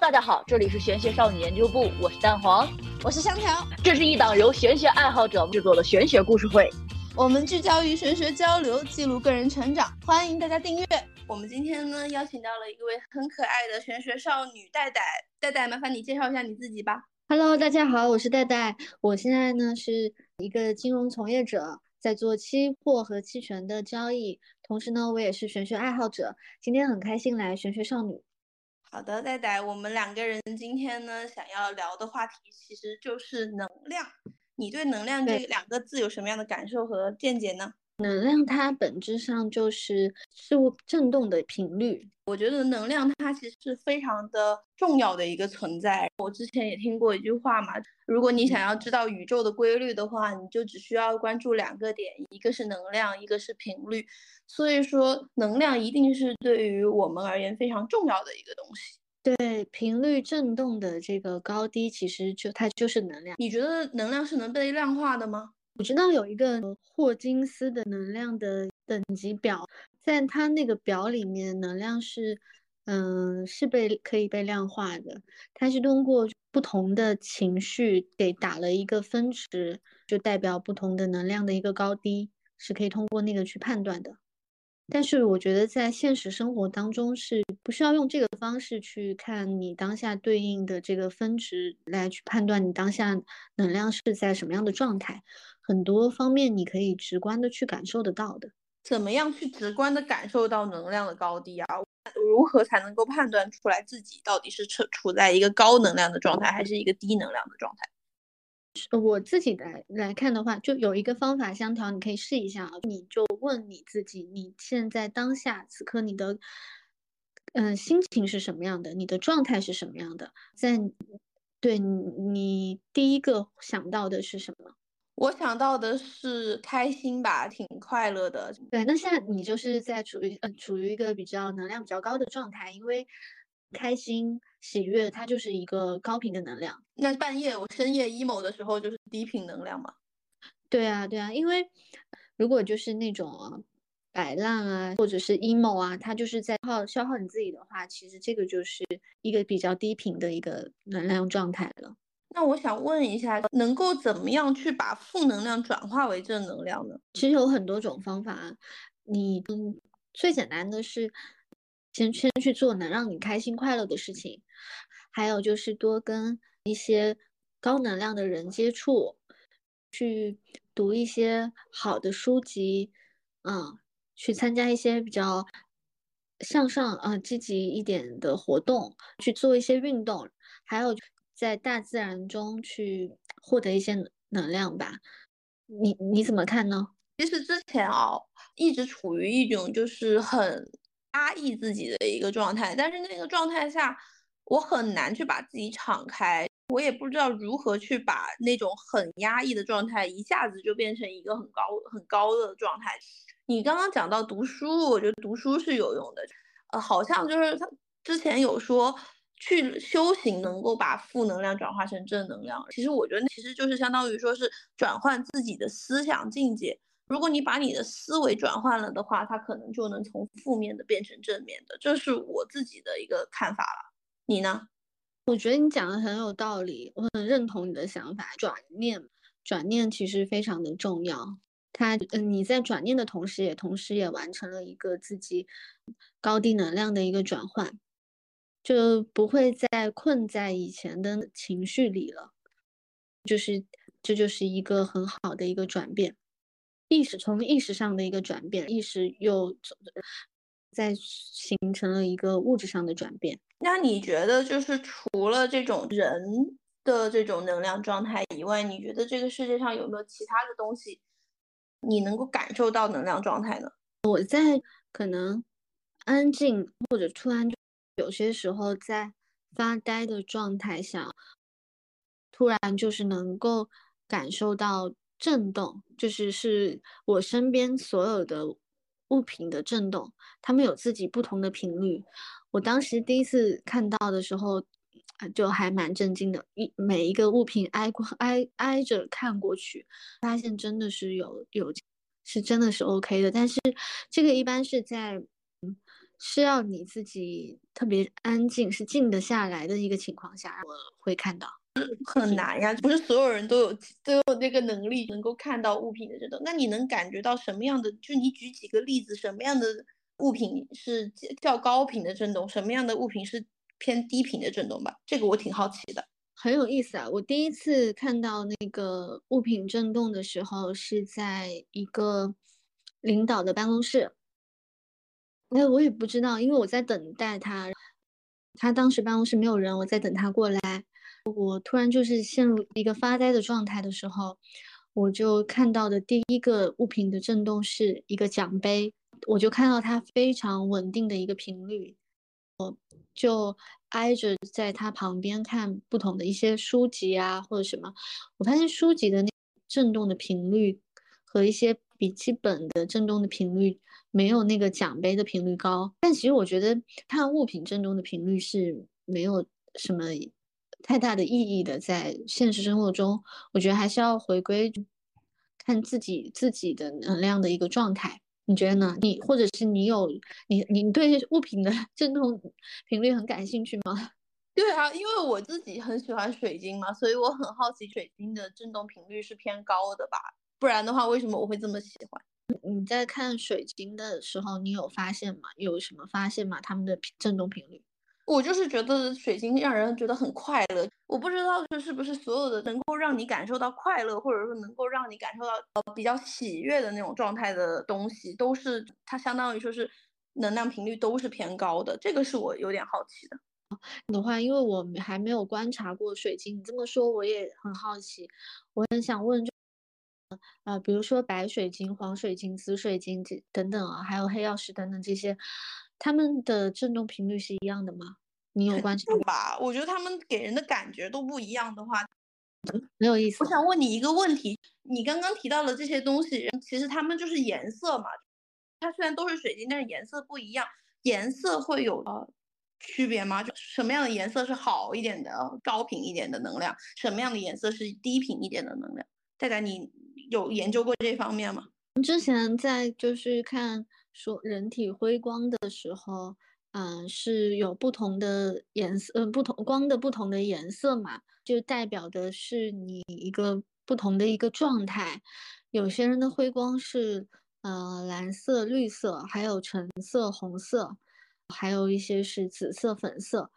大家好，这里是玄学少女研究部，我是蛋黄，我是香条，这是一档由玄学爱好者制作的玄学故事会，我们聚焦于玄学交流，记录个人成长，欢迎大家订阅。我们今天呢，邀请到了一位很可爱的玄学少女戴戴，戴戴，麻烦你介绍一下你自己吧。Hello，大家好，我是戴戴，我现在呢是一个金融从业者，在做期货和期权的交易，同时呢，我也是玄学爱好者。今天很开心来玄学少女。好的，戴戴，我们两个人今天呢想要聊的话题其实就是能量。你对能量这两个字有什么样的感受和见解呢？能量它本质上就是事物振动的频率。我觉得能量它其实是非常的重要的一个存在。我之前也听过一句话嘛，如果你想要知道宇宙的规律的话，你就只需要关注两个点，一个是能量，一个是频率。所以说，能量一定是对于我们而言非常重要的一个东西。对，频率振动的这个高低，其实就它就是能量。你觉得能量是能被量化的吗？我知道有一个霍金斯的能量的等级表，在他那个表里面，能量是，嗯，是被可以被量化的。它是通过不同的情绪给打了一个分值，就代表不同的能量的一个高低，是可以通过那个去判断的。但是我觉得在现实生活当中是不需要用这个方式去看你当下对应的这个分值来去判断你当下能量是在什么样的状态，很多方面你可以直观的去感受得到的。怎么样去直观的感受到能量的高低啊？如何才能够判断出来自己到底是处处在一个高能量的状态，还是一个低能量的状态？我自己来来看的话，就有一个方法相调，你可以试一下啊。你就问你自己，你现在当下此刻你的嗯心情是什么样的？你的状态是什么样的？在对你第一个想到的是什么？我想到的是开心吧，挺快乐的。对，那现在你就是在处于呃处于一个比较能量比较高的状态，因为。开心、喜悦，它就是一个高频的能量。那半夜我深夜 emo 的时候，就是低频能量嘛？对啊，对啊，因为如果就是那种摆烂啊，或者是 emo 啊，它就是在耗消耗你自己的话，其实这个就是一个比较低频的一个能量状态了。那我想问一下，能够怎么样去把负能量转化为正能量呢？其实有很多种方法，你嗯，最简单的是。先先去做能让你开心快乐的事情，还有就是多跟一些高能量的人接触，去读一些好的书籍，嗯，去参加一些比较向上啊积极一点的活动，去做一些运动，还有在大自然中去获得一些能量吧。你你怎么看呢？其实之前啊，一直处于一种就是很。压抑自己的一个状态，但是那个状态下，我很难去把自己敞开，我也不知道如何去把那种很压抑的状态一下子就变成一个很高很高的状态。你刚刚讲到读书，我觉得读书是有用的，呃，好像就是他之前有说去修行能够把负能量转化成正能量，其实我觉得其实就是相当于说是转换自己的思想境界。如果你把你的思维转换了的话，它可能就能从负面的变成正面的，这是我自己的一个看法了。你呢？我觉得你讲的很有道理，我很认同你的想法。转念，转念其实非常的重要。它，嗯，你在转念的同时，也同时也完成了一个自己高低能量的一个转换，就不会再困在以前的情绪里了。就是，这就是一个很好的一个转变。意识从意识上的一个转变，意识又在形成了一个物质上的转变。那你觉得，就是除了这种人的这种能量状态以外，你觉得这个世界上有没有其他的东西，你能够感受到能量状态呢？我在可能安静或者突然有些时候在发呆的状态下，突然就是能够感受到。震动就是是我身边所有的物品的震动，它们有自己不同的频率。我当时第一次看到的时候，就还蛮震惊的。一每一个物品挨过挨挨着看过去，发现真的是有有是真的是 OK 的。但是这个一般是在是要你自己特别安静，是静得下来的一个情况下，我会看到。很难呀，不是所有人都有都有那个能力能够看到物品的震动。那你能感觉到什么样的？就你举几个例子，什么样的物品是较高频的震动，什么样的物品是偏低频的震动吧？这个我挺好奇的。很有意思啊！我第一次看到那个物品震动的时候，是在一个领导的办公室。哎，我也不知道，因为我在等待他，他当时办公室没有人，我在等他过来。我突然就是陷入一个发呆的状态的时候，我就看到的第一个物品的震动是一个奖杯，我就看到它非常稳定的一个频率，我就挨着在它旁边看不同的一些书籍啊或者什么，我发现书籍的那震动的频率和一些笔记本的震动的频率没有那个奖杯的频率高，但其实我觉得看物品震动的频率是没有什么。太大的意义的，在现实生活中，我觉得还是要回归看自己自己的能量的一个状态。你觉得呢？你或者是你有你你对物品的 振动频率很感兴趣吗？对啊，因为我自己很喜欢水晶嘛，所以我很好奇水晶的振动频率是偏高的吧？不然的话，为什么我会这么喜欢？你在看水晶的时候，你有发现吗？有什么发现吗？它们的振动频率？我就是觉得水晶让人觉得很快乐，我不知道这是不是所有的能够让你感受到快乐，或者说能够让你感受到呃比较喜悦的那种状态的东西，都是它相当于说是能量频率都是偏高的，这个是我有点好奇的。的话，因为我还没有观察过水晶，你这么说我也很好奇，我很想问，呃，比如说白水晶、黄水晶、紫水晶这等等啊，还有黑曜石等等这些。他们的振动频率是一样的吗？你有关系吧？我觉得他们给人的感觉都不一样的话，很有意思。我想问你一个问题，你刚刚提到的这些东西，其实它们就是颜色嘛？它虽然都是水晶，但是颜色不一样，颜色会有呃区别吗？就什么样的颜色是好一点的、高频一点的能量？什么样的颜色是低频一点的能量？戴戴，你有研究过这方面吗？之前在就是看。说人体辉光的时候，嗯，是有不同的颜色，嗯，不同光的不同的颜色嘛，就代表的是你一个不同的一个状态。有些人的辉光是，呃，蓝色、绿色，还有橙色、红色，还有一些是紫色、粉色。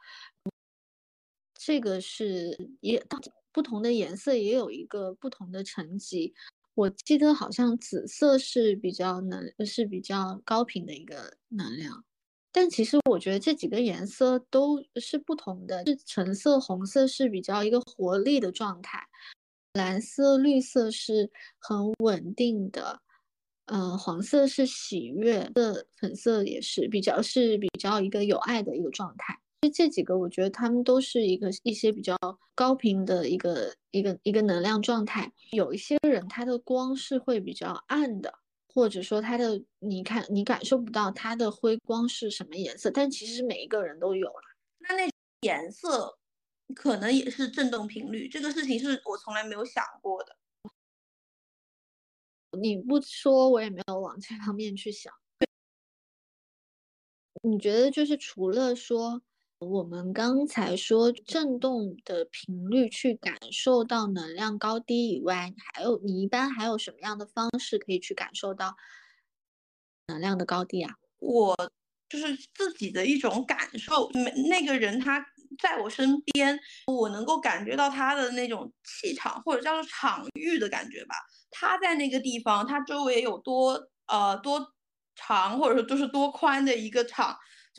这个是也不同的颜色也有一个不同的层级。我记得好像紫色是比较能是比较高频的一个能量，但其实我觉得这几个颜色都是不同的。是橙色、红色是比较一个活力的状态，蓝色、绿色是很稳定的，嗯，黄色是喜悦的，粉色也是比较是比较一个有爱的一个状态。这这几个，我觉得他们都是一个一些比较高频的一个一个一个能量状态。有一些人，他的光是会比较暗的，或者说他的，你看你感受不到他的辉光是什么颜色，但其实每一个人都有了。那那颜色可能也是振动频率，这个事情是我从来没有想过的。你不说，我也没有往这方面去想。你觉得就是除了说。我们刚才说振动的频率去感受到能量高低以外，还有你一般还有什么样的方式可以去感受到能量的高低啊？我就是自己的一种感受，那个人他在我身边，我能够感觉到他的那种气场或者叫做场域的感觉吧。他在那个地方，他周围有多呃多长或者说就是多宽的一个场。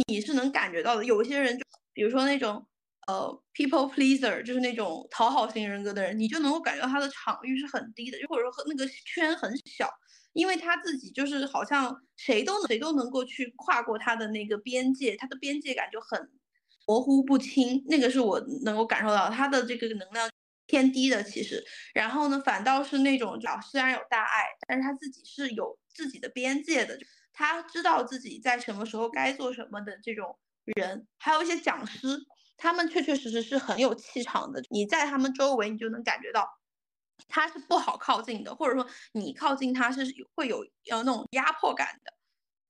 你是能感觉到的，有些人就比如说那种呃 people pleaser，就是那种讨好型人格的人，你就能够感觉到他的场域是很低的，就或者说那个圈很小，因为他自己就是好像谁都能谁都能够去跨过他的那个边界，他的边界感就很模糊不清，那个是我能够感受到他的这个能量偏低的其实，然后呢，反倒是那种虽然有大爱，但是他自己是有自己的边界的。他知道自己在什么时候该做什么的这种人，还有一些讲师，他们确确实实是很有气场的。你在他们周围，你就能感觉到他是不好靠近的，或者说你靠近他是会有呃那种压迫感的。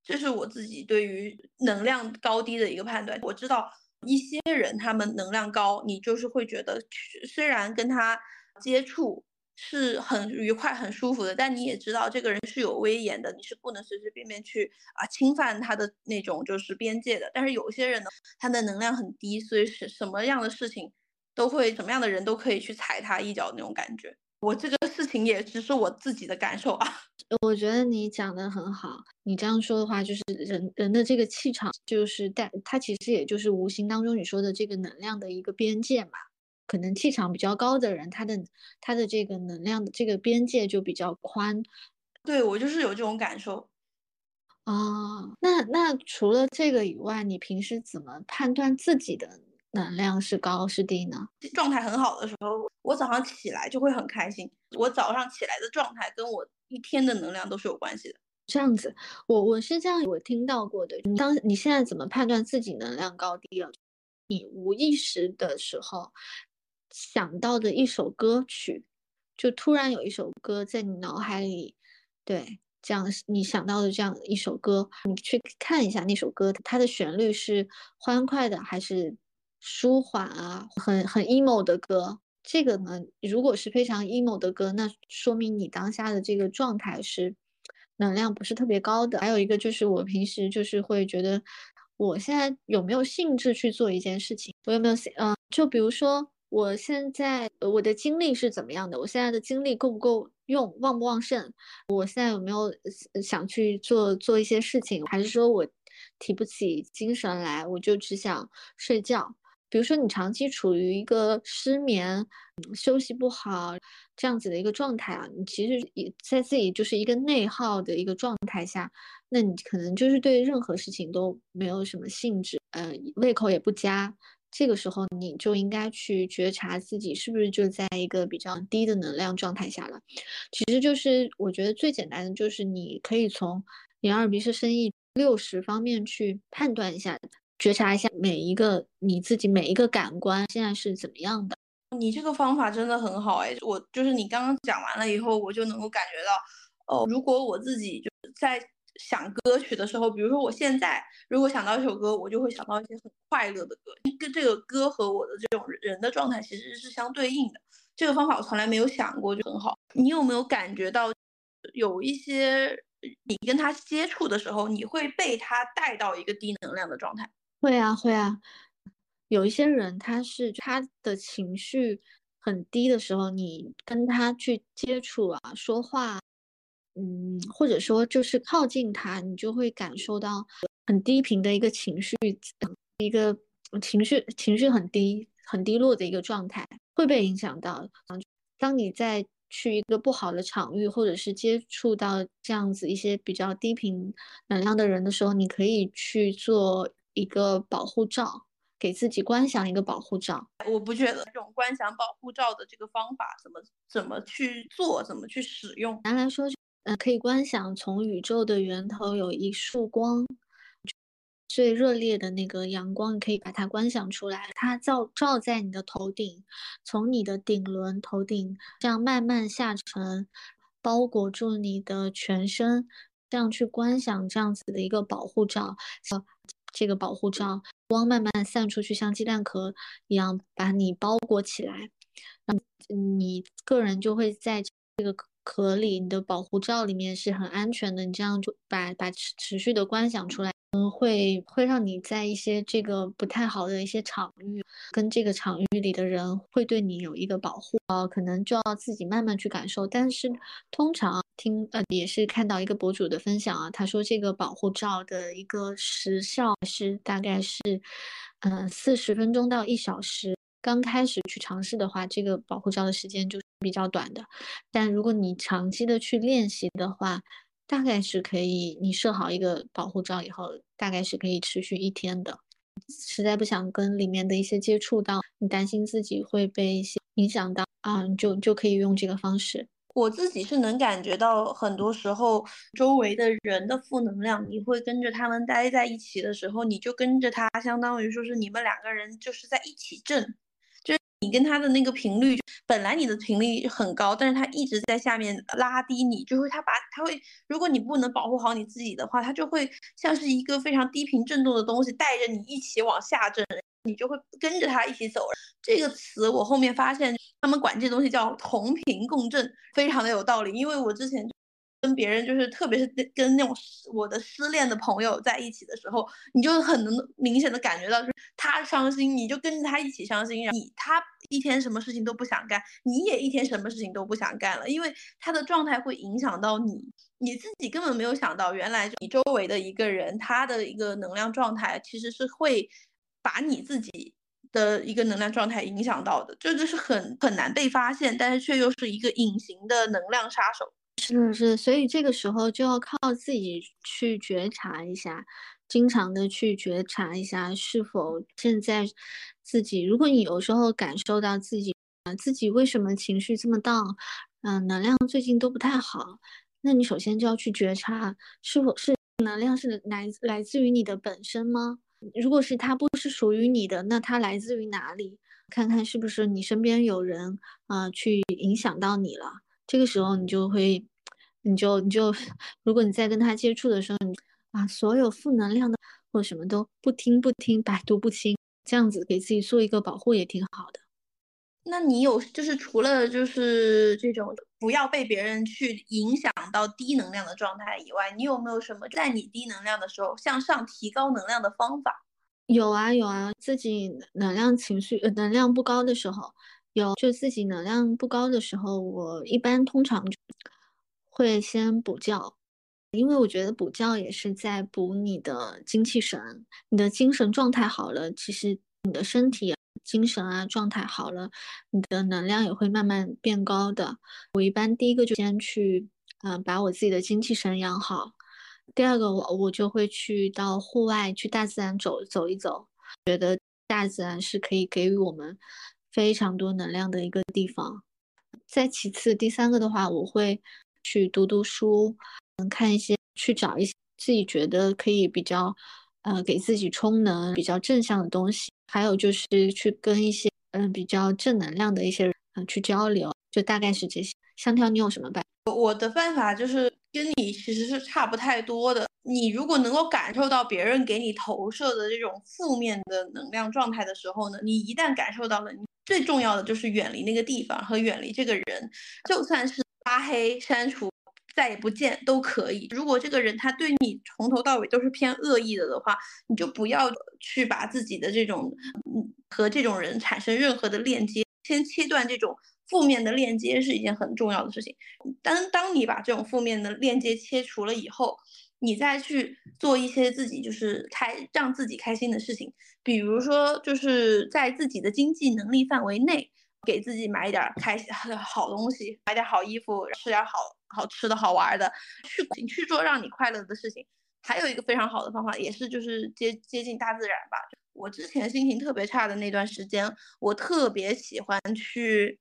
这是我自己对于能量高低的一个判断。我知道一些人他们能量高，你就是会觉得虽然跟他接触是很愉快、很舒服的，但你也知道这个人是有威严的，你是不能随随便便去啊侵犯他的那种就是边界的。但是有些人呢，他的能量很低，所以是什么样的事情都会，什么样的人都可以去踩他一脚那种感觉。我这个事情也只是我自己的感受啊。我觉得你讲的很好，你这样说的话，就是人人的这个气场，就是带它其实也就是无形当中你说的这个能量的一个边界嘛。可能气场比较高的人，他的他的这个能量的这个边界就比较宽。对我就是有这种感受。啊，那那除了这个以外，你平时怎么判断自己的？能量是高是低呢？状态很好的时候，我早上起来就会很开心。我早上起来的状态跟我一天的能量都是有关系的。这样子，我我是这样，我听到过的。当你现在怎么判断自己能量高低了？你无意识的时候想到的一首歌曲，就突然有一首歌在你脑海里，对，这样你想到的这样一首歌，你去看一下那首歌，它的旋律是欢快的还是？舒缓啊，很很 emo 的歌，这个呢，如果是非常 emo 的歌，那说明你当下的这个状态是能量不是特别高的。还有一个就是我平时就是会觉得，我现在有没有兴致去做一件事情？我有没有嗯，就比如说我现在我的精力是怎么样的？我现在的精力够不够用？旺不旺盛？我现在有没有想去做做一些事情？还是说我提不起精神来？我就只想睡觉？比如说，你长期处于一个失眠、休息不好这样子的一个状态啊，你其实也在自己就是一个内耗的一个状态下，那你可能就是对任何事情都没有什么兴致，呃，胃口也不佳。这个时候，你就应该去觉察自己是不是就在一个比较低的能量状态下了。其实就是我觉得最简单的就是你可以从眼耳鼻舌身意六十方面去判断一下。觉察一下每一个你自己每一个感官现在是怎么样的？你这个方法真的很好哎！我就是你刚刚讲完了以后，我就能够感觉到，哦，如果我自己就是在想歌曲的时候，比如说我现在如果想到一首歌，我就会想到一些很快乐的歌，跟这个歌和我的这种人的状态其实是相对应的。这个方法我从来没有想过，就很好。你有没有感觉到有一些你跟他接触的时候，你会被他带到一个低能量的状态？会啊，会啊，有一些人他是他的情绪很低的时候，你跟他去接触啊，说话，嗯，或者说就是靠近他，你就会感受到很低频的一个情绪，一个情绪情绪很低、很低落的一个状态，会被影响到。当你在去一个不好的场域，或者是接触到这样子一些比较低频能量的人的时候，你可以去做。一个保护罩，给自己观想一个保护罩。我不觉得这种观想保护罩的这个方法怎么怎么去做，怎么去使用。难来说，嗯，可以观想从宇宙的源头有一束光，最热烈的那个阳光，你可以把它观想出来，它照照在你的头顶，从你的顶轮头顶这样慢慢下沉，包裹住你的全身，这样去观想这样子的一个保护罩。这个保护罩光慢慢散出去，像鸡蛋壳一样把你包裹起来，让你个人就会在这个壳里，你的保护罩里面是很安全的。你这样就把把持持续的观想出来。嗯，会会让你在一些这个不太好的一些场域，跟这个场域里的人会对你有一个保护啊，可能就要自己慢慢去感受。但是通常听呃也是看到一个博主的分享啊，他说这个保护罩的一个时效是大概是嗯四十分钟到一小时。刚开始去尝试的话，这个保护罩的时间就比较短的，但如果你长期的去练习的话。大概是可以，你设好一个保护罩以后，大概是可以持续一天的。实在不想跟里面的一些接触到，你担心自己会被一些影响到啊，就就可以用这个方式。我自己是能感觉到，很多时候周围的人的负能量，你会跟着他们待在一起的时候，你就跟着他，相当于说是你们两个人就是在一起震。你跟他的那个频率，本来你的频率很高，但是他一直在下面拉低你，就会他把他会，如果你不能保护好你自己的话，他就会像是一个非常低频震动的东西，带着你一起往下震，你就会跟着他一起走。这个词我后面发现，他们管这东西叫同频共振，非常的有道理，因为我之前。跟别人就是，特别是跟跟那种我的失恋的朋友在一起的时候，你就很能明显的感觉到，就是他伤心，你就跟着他一起伤心。你他一天什么事情都不想干，你也一天什么事情都不想干了，因为他的状态会影响到你，你自己根本没有想到，原来你周围的一个人，他的一个能量状态其实是会把你自己的一个能量状态影响到的，这个是很很难被发现，但是却又是一个隐形的能量杀手。是的是，所以这个时候就要靠自己去觉察一下，经常的去觉察一下是否现在自己，如果你有时候感受到自己啊自己为什么情绪这么荡嗯，能量最近都不太好，那你首先就要去觉察是否是能量是来来自于你的本身吗？如果是它不是属于你的，那它来自于哪里？看看是不是你身边有人啊去影响到你了。这个时候你就会，你就你就，如果你在跟他接触的时候，你啊，所有负能量的或什么都不听不听，百毒不侵，这样子给自己做一个保护也挺好的。那你有就是除了就是这种不要被别人去影响到低能量的状态以外，你有没有什么在你低能量的时候向上提高能量的方法？有啊有啊，自己能量情绪呃能量不高的时候。有，就自己能量不高的时候，我一般通常会先补觉，因为我觉得补觉也是在补你的精气神，你的精神状态好了，其实你的身体精神啊状态好了，你的能量也会慢慢变高的。我一般第一个就先去，嗯，把我自己的精气神养好。第二个，我我就会去到户外，去大自然走走一走，觉得大自然是可以给予我们。非常多能量的一个地方。再其次，第三个的话，我会去读读书，嗯，看一些，去找一些自己觉得可以比较，呃，给自己充能、比较正向的东西。还有就是去跟一些，嗯，比较正能量的一些人，嗯，去交流。就大概是这些。香挑，你有什么办？我的办法就是跟你其实是差不太多的。你如果能够感受到别人给你投射的这种负面的能量状态的时候呢，你一旦感受到了，你。最重要的就是远离那个地方和远离这个人，就算是拉黑、删除、再也不见都可以。如果这个人他对你从头到尾都是偏恶意的的话，你就不要去把自己的这种和这种人产生任何的链接，先切断这种负面的链接是一件很重要的事情。当当你把这种负面的链接切除了以后。你再去做一些自己就是开让自己开心的事情，比如说就是在自己的经济能力范围内，给自己买一点开心 好东西，买点好衣服，吃点好好吃的好玩的，去去做让你快乐的事情。还有一个非常好的方法，也是就是接接近大自然吧。我之前心情特别差的那段时间，我特别喜欢去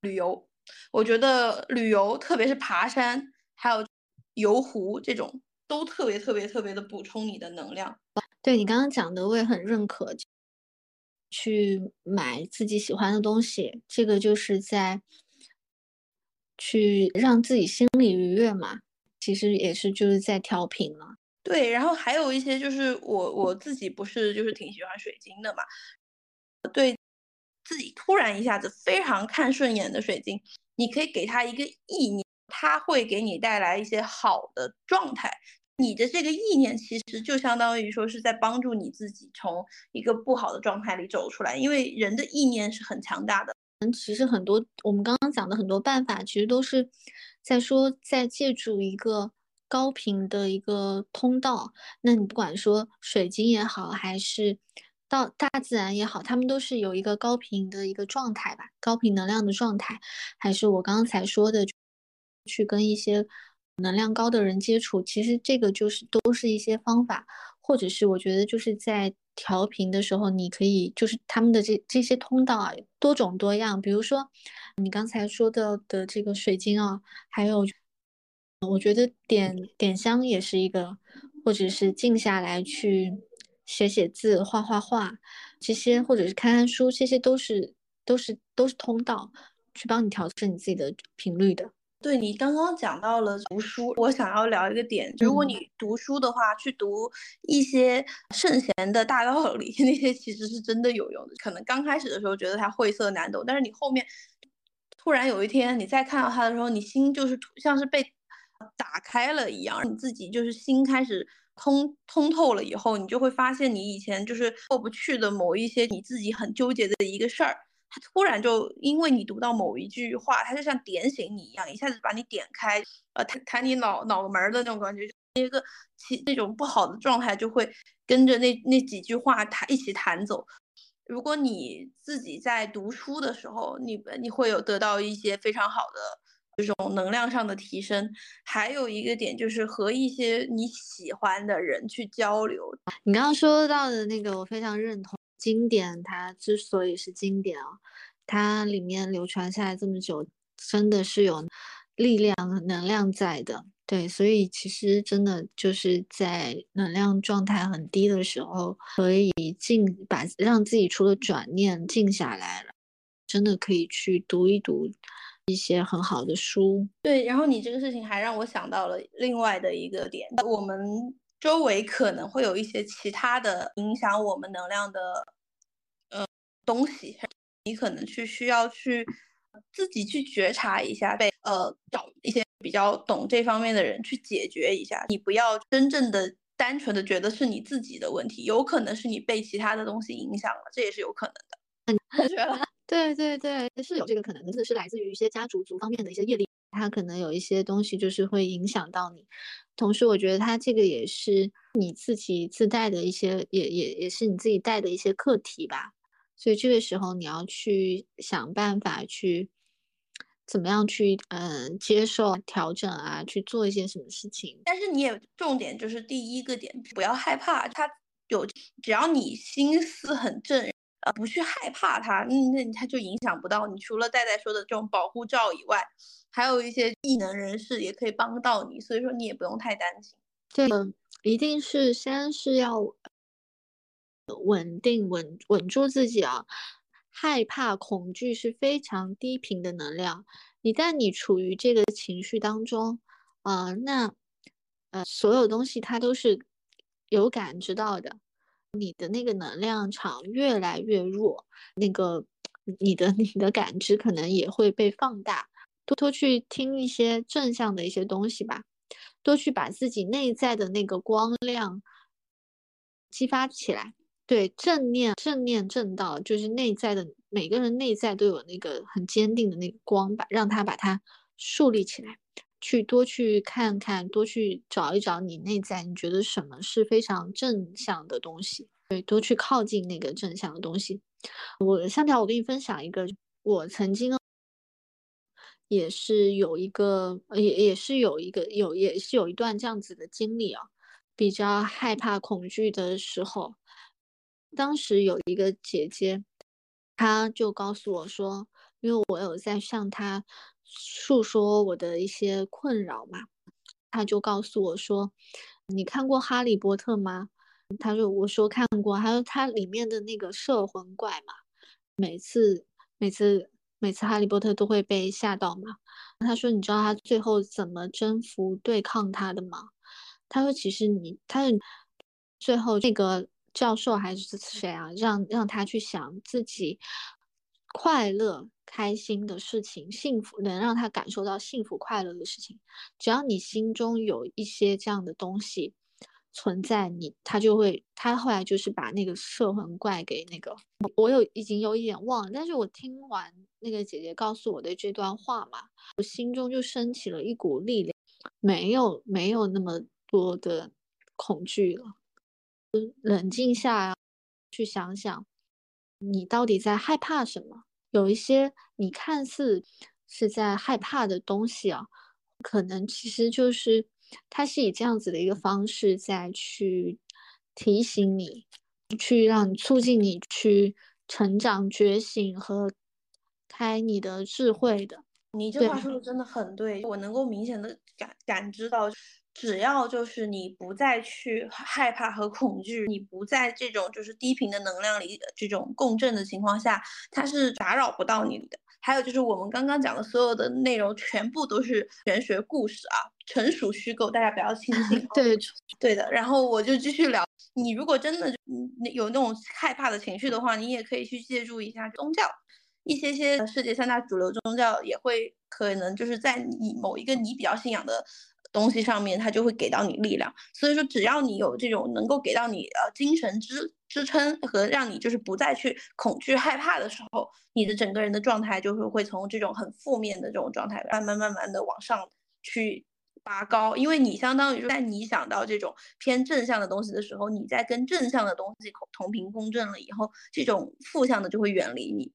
旅游。我觉得旅游，特别是爬山，还有游湖这种。都特别特别特别的补充你的能量。对你刚刚讲的，我也很认可。去买自己喜欢的东西，这个就是在去让自己心里愉悦嘛。其实也是就是在调频了。对，然后还有一些就是我我自己不是就是挺喜欢水晶的嘛。对自己突然一下子非常看顺眼的水晶，你可以给他一个意念。它会给你带来一些好的状态，你的这个意念其实就相当于说是在帮助你自己从一个不好的状态里走出来，因为人的意念是很强大的。嗯，其实很多我们刚刚讲的很多办法，其实都是在说在借助一个高频的一个通道。那你不管说水晶也好，还是到大自然也好，他们都是有一个高频的一个状态吧，高频能量的状态，还是我刚才说的。去跟一些能量高的人接触，其实这个就是都是一些方法，或者是我觉得就是在调频的时候，你可以就是他们的这这些通道啊，多种多样。比如说你刚才说的的这个水晶啊，还有我觉得点点香也是一个，或者是静下来去写写字、画画画这些，或者是看看书，这些都是都是都是通道，去帮你调整你自己的频率的。对你刚刚讲到了读书，我想要聊一个点，如果你读书的话，去读一些圣贤的大道理，那些其实是真的有用的。可能刚开始的时候觉得它晦涩难懂，但是你后面突然有一天你再看到它的时候，你心就是像是被打开了一样，你自己就是心开始通通透了以后，你就会发现你以前就是过不去的某一些你自己很纠结的一个事儿。他突然就因为你读到某一句话，他就像点醒你一样，一下子把你点开，呃，弹弹你脑脑门的那种感觉，一个其那种不好的状态就会跟着那那几句话弹一起弹走。如果你自己在读书的时候，你你会有得到一些非常好的这种能量上的提升。还有一个点就是和一些你喜欢的人去交流。你刚刚说到的那个，我非常认同。经典它之所以是经典啊，它里面流传下来这么久，真的是有力量、能量在的。对，所以其实真的就是在能量状态很低的时候，可以静把让自己除了转念静下来了，真的可以去读一读一些很好的书。对，然后你这个事情还让我想到了另外的一个点，我们周围可能会有一些其他的影响我们能量的。东西，你可能去需要去自己去觉察一下，被呃找一些比较懂这方面的人去解决一下。你不要真正的单纯的觉得是你自己的问题，有可能是你被其他的东西影响了，这也是有可能的。对对对，是有这个可能的，这是来自于一些家族族方面的一些业力，它可能有一些东西就是会影响到你。同时，我觉得它这个也是你自己自带的一些，也也也是你自己带的一些课题吧。所以这个时候你要去想办法去怎么样去嗯接受调整啊，去做一些什么事情。但是你也重点就是第一个点，不要害怕他有，只要你心思很正，呃，不去害怕它，那那它就影响不到你。除了戴戴说的这种保护罩以外，还有一些异能人士也可以帮到你，所以说你也不用太担心。这个一定是先是要。稳定稳稳住自己啊！害怕、恐惧是非常低频的能量。一旦你处于这个情绪当中，啊，那呃，所有东西它都是有感知到的。你的那个能量场越来越弱，那个你的 你的感知可能也会被放大。多多去听一些正向的一些东西吧，多去把自己内在的那个光亮激发起来。对正念，正念正道，就是内在的每个人内在都有那个很坚定的那个光吧，让他把它树立起来，去多去看看，多去找一找你内在，你觉得什么是非常正向的东西？对，多去靠近那个正向的东西。我香条，我跟你分享一个，我曾经也是有一个，也也是有一个有也是有一段这样子的经历啊，比较害怕恐惧的时候。当时有一个姐姐，她就告诉我说，因为我有在向她诉说我的一些困扰嘛，她就告诉我说，你看过《哈利波特》吗？她说，我说看过，还有它里面的那个摄魂怪嘛，每次每次每次哈利波特都会被吓到嘛。她说，你知道他最后怎么征服对抗他的吗？他说，其实你他最后那个。教授还是谁啊？让让他去想自己快乐、开心的事情，幸福能让他感受到幸福、快乐的事情。只要你心中有一些这样的东西存在，你他就会。他后来就是把那个摄魂怪给那个，我有已经有一点忘了。但是我听完那个姐姐告诉我的这段话嘛，我心中就升起了一股力量，没有没有那么多的恐惧了。冷静下来，去想想，你到底在害怕什么？有一些你看似是在害怕的东西啊，可能其实就是它是以这样子的一个方式在去提醒你，去让你促进你去成长、觉醒和开你的智慧的。你这话说的真的很对，我能够明显的感感知到。只要就是你不再去害怕和恐惧，你不在这种就是低频的能量里这种共振的情况下，它是打扰不到你的。还有就是我们刚刚讲的所有的内容，全部都是玄学故事啊，纯属虚构，大家不要轻 信。对，对的。然后我就继续聊，你如果真的有那种害怕的情绪的话，你也可以去借助一下宗教，一些些世界三大主流宗教也会可能就是在你某一个你比较信仰的。东西上面，它就会给到你力量。所以说，只要你有这种能够给到你呃精神支支撑和让你就是不再去恐惧害怕的时候，你的整个人的状态就是会从这种很负面的这种状态慢慢慢慢的往上去拔高。因为你相当于在你想到这种偏正向的东西的时候，你在跟正向的东西同频共振了以后，这种负向的就会远离你。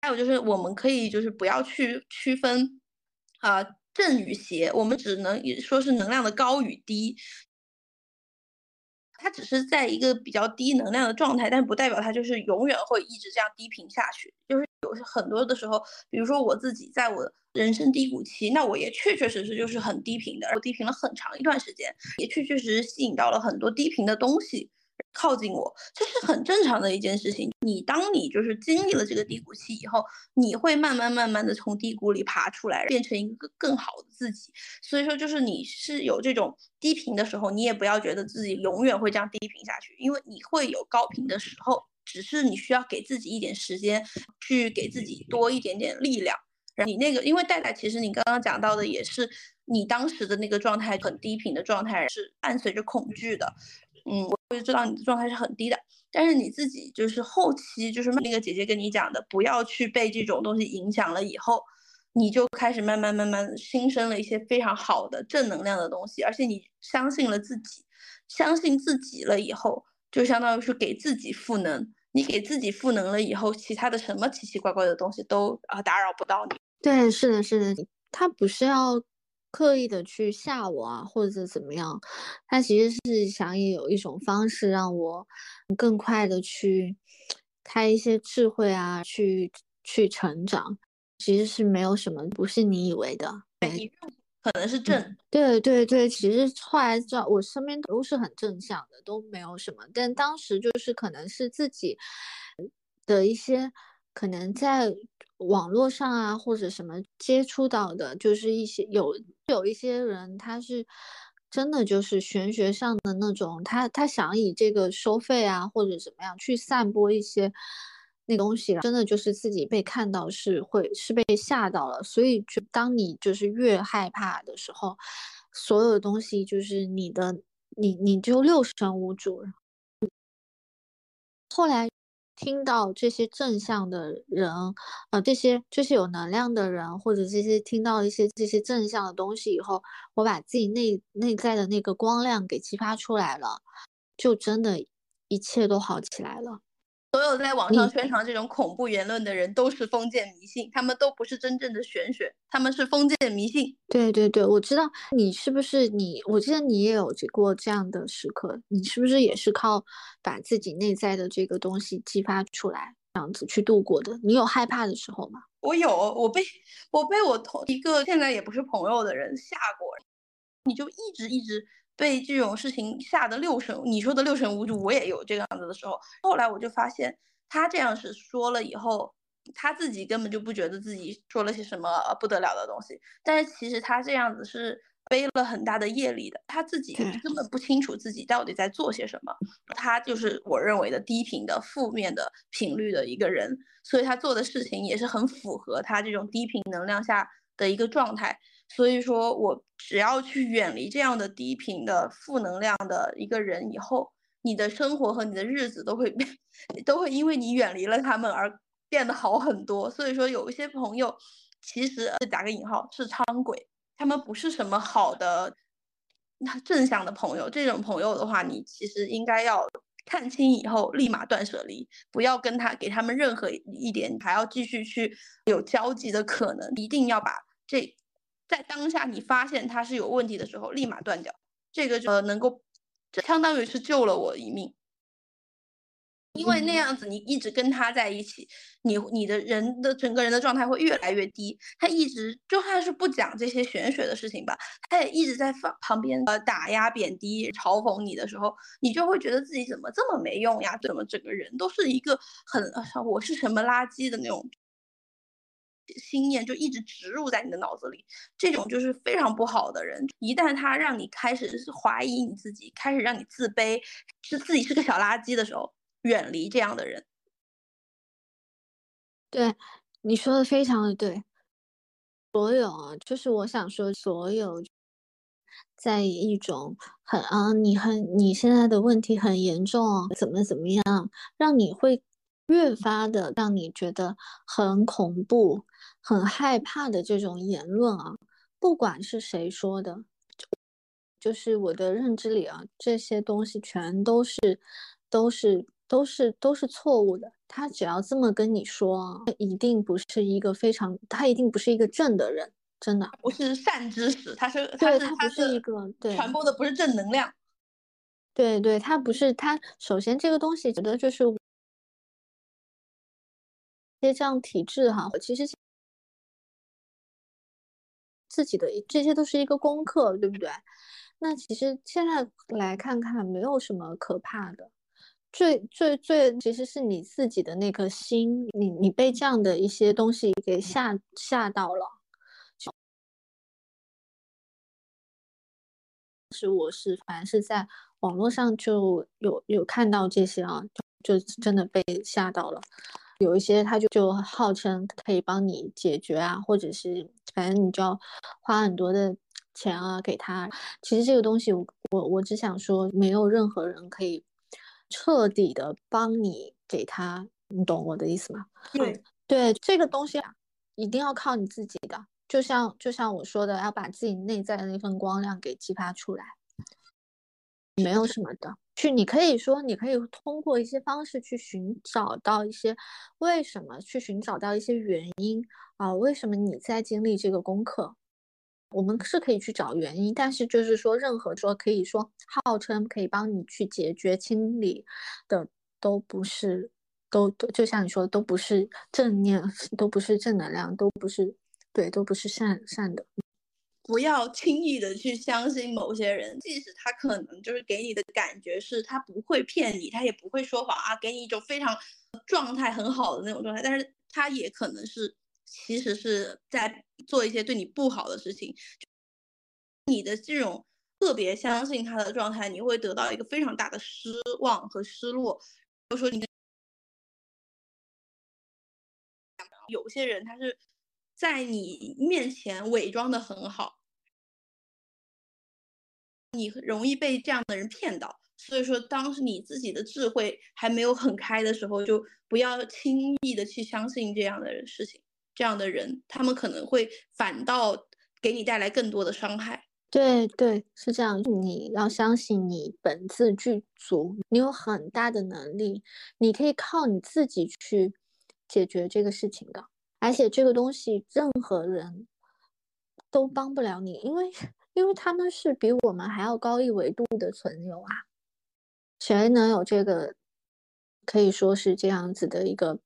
还有就是我们可以就是不要去区分啊。正与邪，我们只能说是能量的高与低。它只是在一个比较低能量的状态，但不代表它就是永远会一直这样低频下去。就是有很多的时候，比如说我自己在我人生低谷期，那我也确确实实就是很低频的，我低频了很长一段时间，也确确实实吸引到了很多低频的东西。靠近我，这是很正常的一件事情。你当你就是经历了这个低谷期以后，你会慢慢慢慢的从低谷里爬出来，变成一个更好的自己。所以说，就是你是有这种低频的时候，你也不要觉得自己永远会这样低频下去，因为你会有高频的时候，只是你需要给自己一点时间，去给自己多一点点力量。你那个，因为戴戴，其实你刚刚讲到的也是你当时的那个状态，很低频的状态是伴随着恐惧的。嗯，我会知道你的状态是很低的，但是你自己就是后期就是那个姐姐跟你讲的，不要去被这种东西影响了以后，你就开始慢慢慢慢新生了一些非常好的正能量的东西，而且你相信了自己，相信自己了以后，就相当于是给自己赋能，你给自己赋能了以后，其他的什么奇奇怪怪的东西都啊打扰不到你。对，是的，是的，他不是要。刻意的去吓我啊，或者怎么样？他其实是想也有一种方式让我更快的去开一些智慧啊，去去成长。其实是没有什么，不是你以为的。对，可能是正。对对对，其实后来知道，我身边都是很正向的，都没有什么。但当时就是可能是自己的一些。可能在网络上啊，或者什么接触到的，就是一些有有一些人，他是真的就是玄学上的那种，他他想以这个收费啊，或者怎么样去散播一些那东西，真的就是自己被看到是会是被吓到了，所以就当你就是越害怕的时候，所有的东西就是你的，你你就六神无主。后来。听到这些正向的人，啊，这些这些有能量的人，或者这些听到一些这些正向的东西以后，我把自己内内在的那个光亮给激发出来了，就真的一切都好起来了。所有在网上宣传这种恐怖言论的人都是封建迷信，他们都不是真正的玄学，他们是封建迷信。对对对，我知道你是不是你？我记得你也有过这样的时刻，你是不是也是靠把自己内在的这个东西激发出来，这样子去度过的？你有害怕的时候吗？我有，我被我被我同一个现在也不是朋友的人吓过，你就一直一直。被这种事情吓得六神，你说的六神无主，我也有这个样子的时候。后来我就发现，他这样是说了以后，他自己根本就不觉得自己说了些什么不得了的东西。但是其实他这样子是背了很大的业力的，他自己根本不清楚自己到底在做些什么。他就是我认为的低频的负面的频率的一个人，所以他做的事情也是很符合他这种低频能量下的一个状态。所以说，我只要去远离这样的低频的负能量的一个人以后，你的生活和你的日子都会变，都会因为你远离了他们而变得好很多。所以说，有一些朋友其实打个引号是伥鬼，他们不是什么好的 正向的朋友。这种朋友的话，你其实应该要看清以后立马断舍离，不要跟他给他们任何一点还要继续去有交集的可能，一定要把这。在当下你发现他是有问题的时候，立马断掉，这个呃能够，相当于是救了我一命。因为那样子你一直跟他在一起，你你的人的整个人的状态会越来越低。他一直就算是不讲这些玄学的事情吧，他也一直在放旁边呃打压、贬低、嘲讽你的时候，你就会觉得自己怎么这么没用呀？怎么整个人都是一个很我是什么垃圾的那种。心念就一直植入在你的脑子里，这种就是非常不好的人。一旦他让你开始怀疑你自己，开始让你自卑，是自己是个小垃圾的时候，远离这样的人。对，你说的非常的对。所有啊，就是我想说，所有在一种很啊，你很你现在的问题很严重，怎么怎么样，让你会。越发的让你觉得很恐怖、很害怕的这种言论啊，不管是谁说的，就是我的认知里啊，这些东西全都是、都是、都是、都是错误的。他只要这么跟你说，一定不是一个非常，他一定不是一个正的人，真的不是善知识，他是对他不是一个对传播的不是正能量，对对，他不是他。首先这个东西觉得就是。些这样体质哈，其实自己的这些都是一个功课，对不对？那其实现在来看看，没有什么可怕的。最最最，其实是你自己的那颗心，你你被这样的一些东西给吓吓到了。是我是，反正是在网络上就有有看到这些啊，就真的被吓到了。有一些他就就号称可以帮你解决啊，或者是反正你就要花很多的钱啊给他。其实这个东西，我我我只想说，没有任何人可以彻底的帮你给他，你懂我的意思吗？对对，这个东西啊，一定要靠你自己的。就像就像我说的，要把自己内在的那份光亮给激发出来，没有什么的。去，你可以说，你可以通过一些方式去寻找到一些为什么，去寻找到一些原因啊？为什么你在经历这个功课？我们是可以去找原因，但是就是说，任何说可以说号称可以帮你去解决清理的，都不是，都都就像你说的，都不是正念，都不是正能量，都不是对，都不是善善的。不要轻易的去相信某些人，即使他可能就是给你的感觉是他不会骗你，他也不会说谎啊，给你一种非常状态很好的那种状态，但是他也可能是其实是在做一些对你不好的事情。你的这种特别相信他的状态，你会得到一个非常大的失望和失落。比如说你有些人他是。在你面前伪装的很好，你容易被这样的人骗到。所以说，当时你自己的智慧还没有很开的时候，就不要轻易的去相信这样的事情。这样的人，他们可能会反倒给你带来更多的伤害。对对，是这样。你要相信你本自具足，你有很大的能力，你可以靠你自己去解决这个事情的。而且这个东西，任何人都帮不了你，因为因为他们是比我们还要高一维度的存有啊。谁能有这个可以说是这样子的一个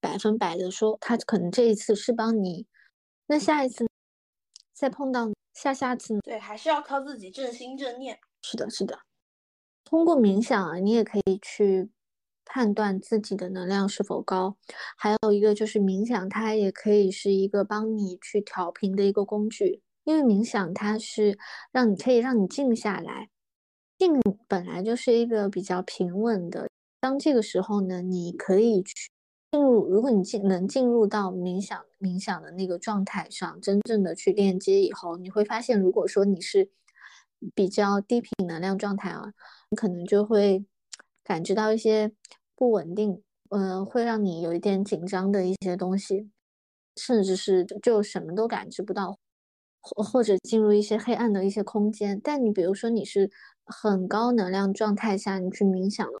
百分百的说，他可能这一次是帮你，那下一次再碰到下下次，对，还是要靠自己正心正念。是的，是的，通过冥想啊，你也可以去。判断自己的能量是否高，还有一个就是冥想，它也可以是一个帮你去调频的一个工具。因为冥想它是让你可以让你静下来，静本来就是一个比较平稳的。当这个时候呢，你可以去进入，如果你进能进入到冥想冥想的那个状态上，真正的去链接以后，你会发现，如果说你是比较低频能量状态啊，你可能就会。感知到一些不稳定，嗯，会让你有一点紧张的一些东西，甚至是就什么都感知不到，或或者进入一些黑暗的一些空间。但你比如说你是很高能量状态下，你去冥想了，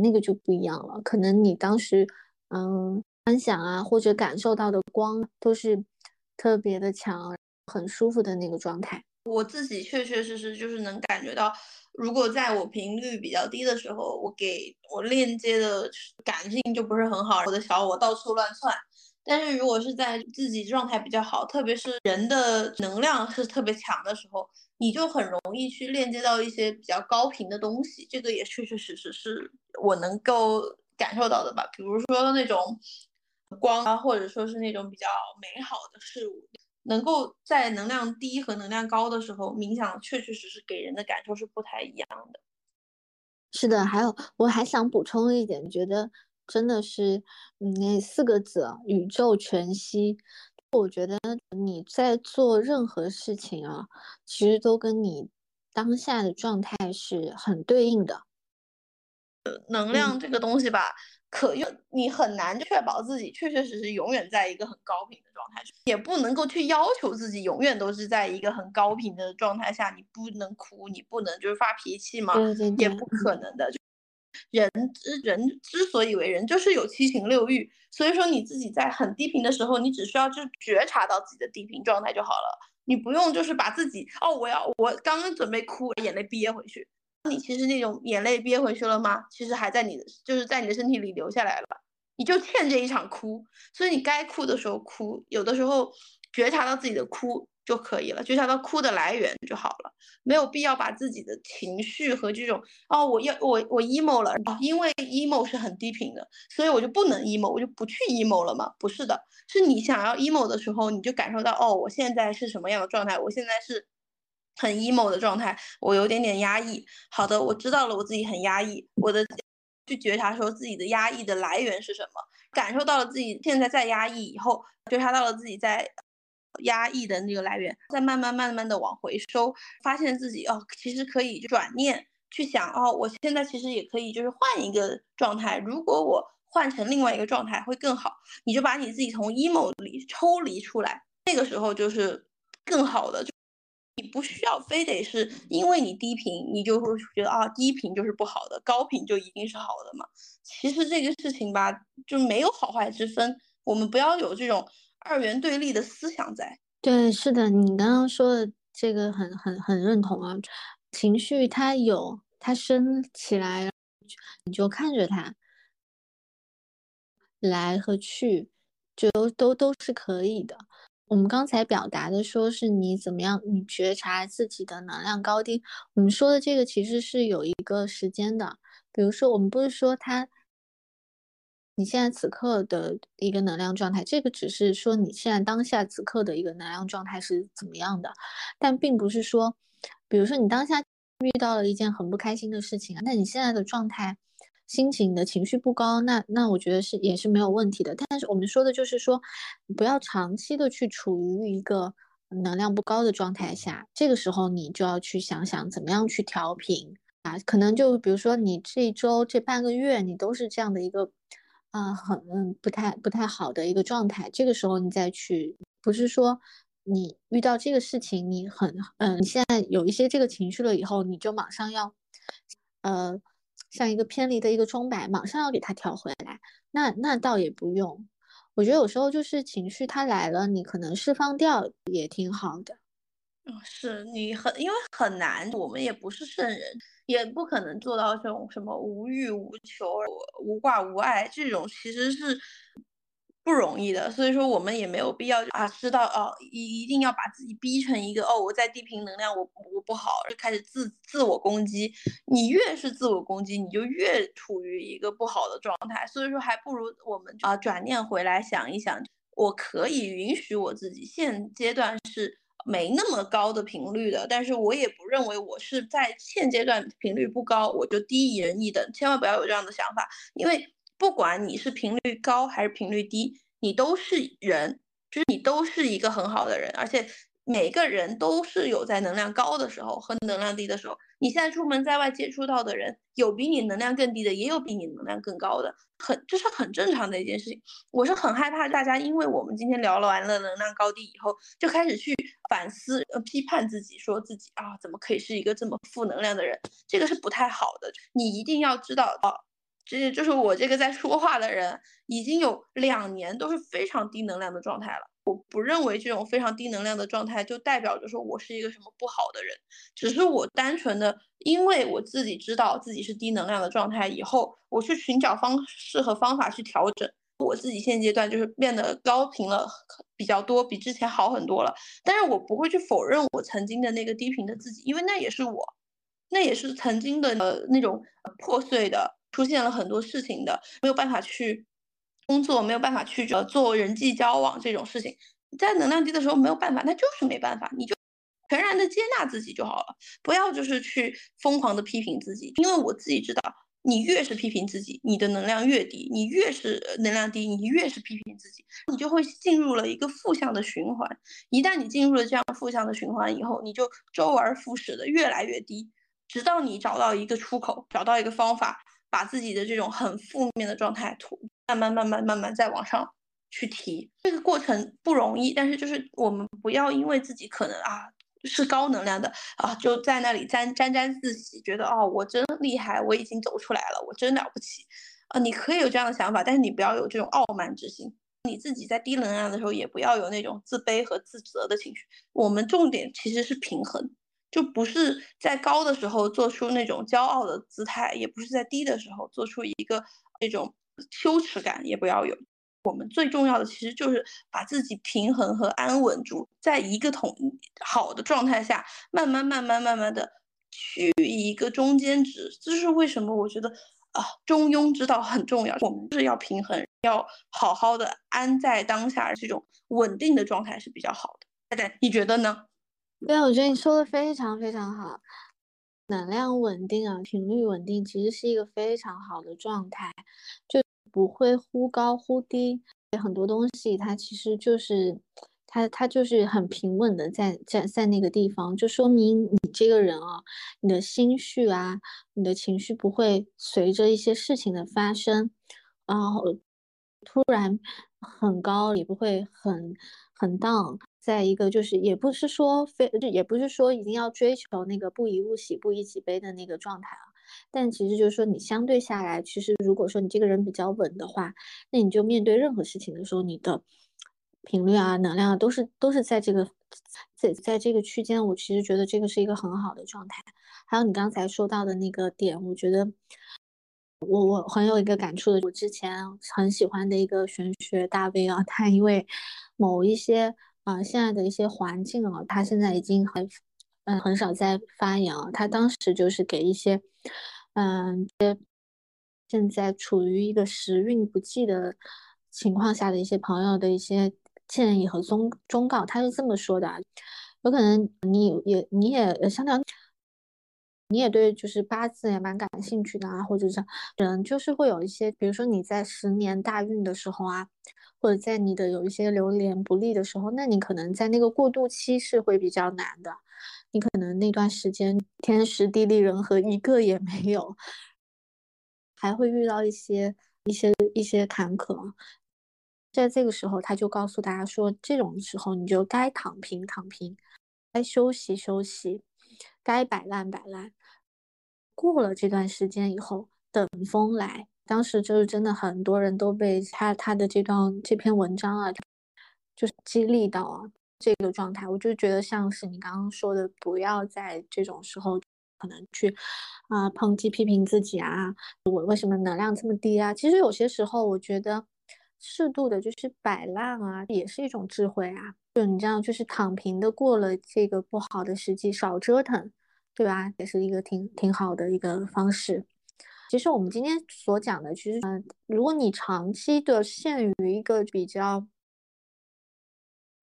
那个就不一样了。可能你当时，嗯，观想啊，或者感受到的光都是特别的强，很舒服的那个状态。我自己确确实实就是能感觉到。如果在我频率比较低的时候，我给我链接的感性就不是很好，我的小我到处乱窜。但是如果是在自己状态比较好，特别是人的能量是特别强的时候，你就很容易去链接到一些比较高频的东西。这个也确确实实是我能够感受到的吧。比如说那种光啊，或者说是那种比较美好的事物，能够在能量低和能量高的时候冥想，确确实实给人的感受是不太一样的。是的，还有我还想补充一点，觉得。真的是，嗯，那四个字“宇宙全息”，我觉得你在做任何事情啊，其实都跟你当下的状态是很对应的。能量这个东西吧，可用，你很难确保自己确确实实永远在一个很高频的状态，也不能够去要求自己永远都是在一个很高频的状态下。你不能哭，你不能就是发脾气吗？也不可能的。人之人之所以为人，就是有七情六欲。所以说，你自己在很低频的时候，你只需要就觉察到自己的低频状态就好了。你不用就是把自己哦，我要我刚刚准备哭，眼泪憋回去。你其实那种眼泪憋回去了吗？其实还在你的，就是在你的身体里留下来了。你就欠这一场哭，所以你该哭的时候哭。有的时候觉察到自己的哭。就可以了，觉察到哭的来源就好了，没有必要把自己的情绪和这种哦，我要我我 emo 了，因为 emo 是很低频的，所以我就不能 emo，我就不去 emo 了吗？不是的，是你想要 emo 的时候，你就感受到哦，我现在是什么样的状态？我现在是很 emo 的状态，我有点点压抑。好的，我知道了，我自己很压抑，我的去觉察说自己的压抑的来源是什么，感受到了自己现在在压抑以后，觉察到了自己在。压抑的那个来源，再慢慢慢慢的往回收，发现自己哦，其实可以转念去想哦，我现在其实也可以就是换一个状态，如果我换成另外一个状态会更好，你就把你自己从 emo 里抽离出来，那个时候就是更好的，你不需要非得是因为你低频，你就会觉得啊低频就是不好的，高频就一定是好的嘛？其实这个事情吧，就没有好坏之分，我们不要有这种。二元对立的思想在对，是的，你刚刚说的这个很很很认同啊。情绪它有，它升起来，你就看着它来和去，就都都是可以的。我们刚才表达的说是你怎么样，你觉察自己的能量高低。我们说的这个其实是有一个时间的，比如说我们不是说它。你现在此刻的一个能量状态，这个只是说你现在当下此刻的一个能量状态是怎么样的，但并不是说，比如说你当下遇到了一件很不开心的事情啊，那你现在的状态、心情、的情绪不高，那那我觉得是也是没有问题的。但是我们说的就是说，不要长期的去处于一个能量不高的状态下，这个时候你就要去想想怎么样去调频啊，可能就比如说你这一周、这半个月你都是这样的一个。啊，很，不太不太好的一个状态。这个时候你再去，不是说你遇到这个事情，你很嗯，你现在有一些这个情绪了以后，你就马上要，呃，像一个偏离的一个钟摆，马上要给它调回来。那那倒也不用，我觉得有时候就是情绪它来了，你可能释放掉也挺好的。是你很，因为很难，我们也不是圣人，也不可能做到这种什么无欲无求、无挂无碍这种，其实是不容易的。所以说，我们也没有必要啊，知道哦，一一定要把自己逼成一个哦，我在低频能量，我我不好，就开始自自我攻击。你越是自我攻击，你就越处于一个不好的状态。所以说，还不如我们啊，转念回来想一想，我可以允许我自己现阶段是。没那么高的频率的，但是我也不认为我是在现阶段频率不高，我就低人一等，千万不要有这样的想法，因为不管你是频率高还是频率低，你都是人，就是你都是一个很好的人，而且。每个人都是有在能量高的时候和能量低的时候。你现在出门在外接触到的人，有比你能量更低的，也有比你能量更高的，很这是很正常的一件事情。我是很害怕大家，因为我们今天聊了完了能量高低以后，就开始去反思、呃批判自己，说自己啊怎么可以是一个这么负能量的人？这个是不太好的。你一定要知道啊，这就是我这个在说话的人，已经有两年都是非常低能量的状态了。我不认为这种非常低能量的状态就代表着说我是一个什么不好的人，只是我单纯的因为我自己知道自己是低能量的状态以后，我去寻找方式和方法去调整。我自己现阶段就是变得高频了比较多，比之前好很多了。但是我不会去否认我曾经的那个低频的自己，因为那也是我，那也是曾经的呃那种破碎的。出现了很多事情的，没有办法去工作，没有办法去呃做人际交往这种事情，在能量低的时候没有办法，那就是没办法，你就全然的接纳自己就好了，不要就是去疯狂的批评自己，因为我自己知道，你越是批评自己，你的能量越低，你越是能量低，你越是批评自己，你就会进入了一个负向的循环，一旦你进入了这样负向的循环以后，你就周而复始的越来越低，直到你找到一个出口，找到一个方法。把自己的这种很负面的状态，图慢慢慢慢慢慢再往上去提，这个过程不容易，但是就是我们不要因为自己可能啊是高能量的啊，就在那里沾沾沾自喜，觉得哦我真厉害，我已经走出来了，我真了不起啊！你可以有这样的想法，但是你不要有这种傲慢之心。你自己在低能量的时候，也不要有那种自卑和自责的情绪。我们重点其实是平衡。就不是在高的时候做出那种骄傲的姿态，也不是在低的时候做出一个那种羞耻感，也不要有。我们最重要的其实就是把自己平衡和安稳住，在一个统好的状态下，慢慢慢慢慢慢的趋于一个中间值。这是为什么？我觉得啊，中庸之道很重要。我们是要平衡，要好好的安在当下，这种稳定的状态是比较好的。大家你觉得呢？对，我觉得你说的非常非常好，能量稳定啊，频率稳定，其实是一个非常好的状态，就不会忽高忽低。很多东西它其实就是它它就是很平稳的在在在那个地方，就说明你这个人啊，你的心绪啊，你的情绪不会随着一些事情的发生，然后突然很高，也不会很很 down。再一个就是，也不是说非，也不是说一定要追求那个不以物喜，不以己悲的那个状态啊。但其实就是说，你相对下来，其实如果说你这个人比较稳的话，那你就面对任何事情的时候，你的频率啊、能量啊，都是都是在这个在在这个区间。我其实觉得这个是一个很好的状态。还有你刚才说到的那个点，我觉得我我很有一个感触的。我之前很喜欢的一个玄学大 V 啊，他因为某一些。啊，现在的一些环境啊，他现在已经很，嗯，很少在发言了。他当时就是给一些，嗯，现在处于一个时运不济的情况下的一些朋友的一些建议和忠忠告。他是这么说的：，有可能你也你也相当，你也对就是八字也蛮感兴趣的啊，或者是人就是会有一些，比如说你在十年大运的时候啊。或者在你的有一些流年不利的时候，那你可能在那个过渡期是会比较难的，你可能那段时间天时地利人和一个也没有，还会遇到一些一些一些坎坷。在这个时候，他就告诉大家说，这种时候你就该躺平躺平，该休息休息，该摆烂摆烂。过了这段时间以后，等风来。当时就是真的很多人都被他他的这段这篇文章啊，就是激励到啊这个状态，我就觉得像是你刚刚说的，不要在这种时候可能去啊抨击批评自己啊，我为什么能量这么低啊？其实有些时候我觉得适度的就是摆烂啊，也是一种智慧啊。就你这样就是躺平的过了这个不好的时机，少折腾，对吧？也是一个挺挺好的一个方式。其实我们今天所讲的，其实嗯，如果你长期的陷于一个比较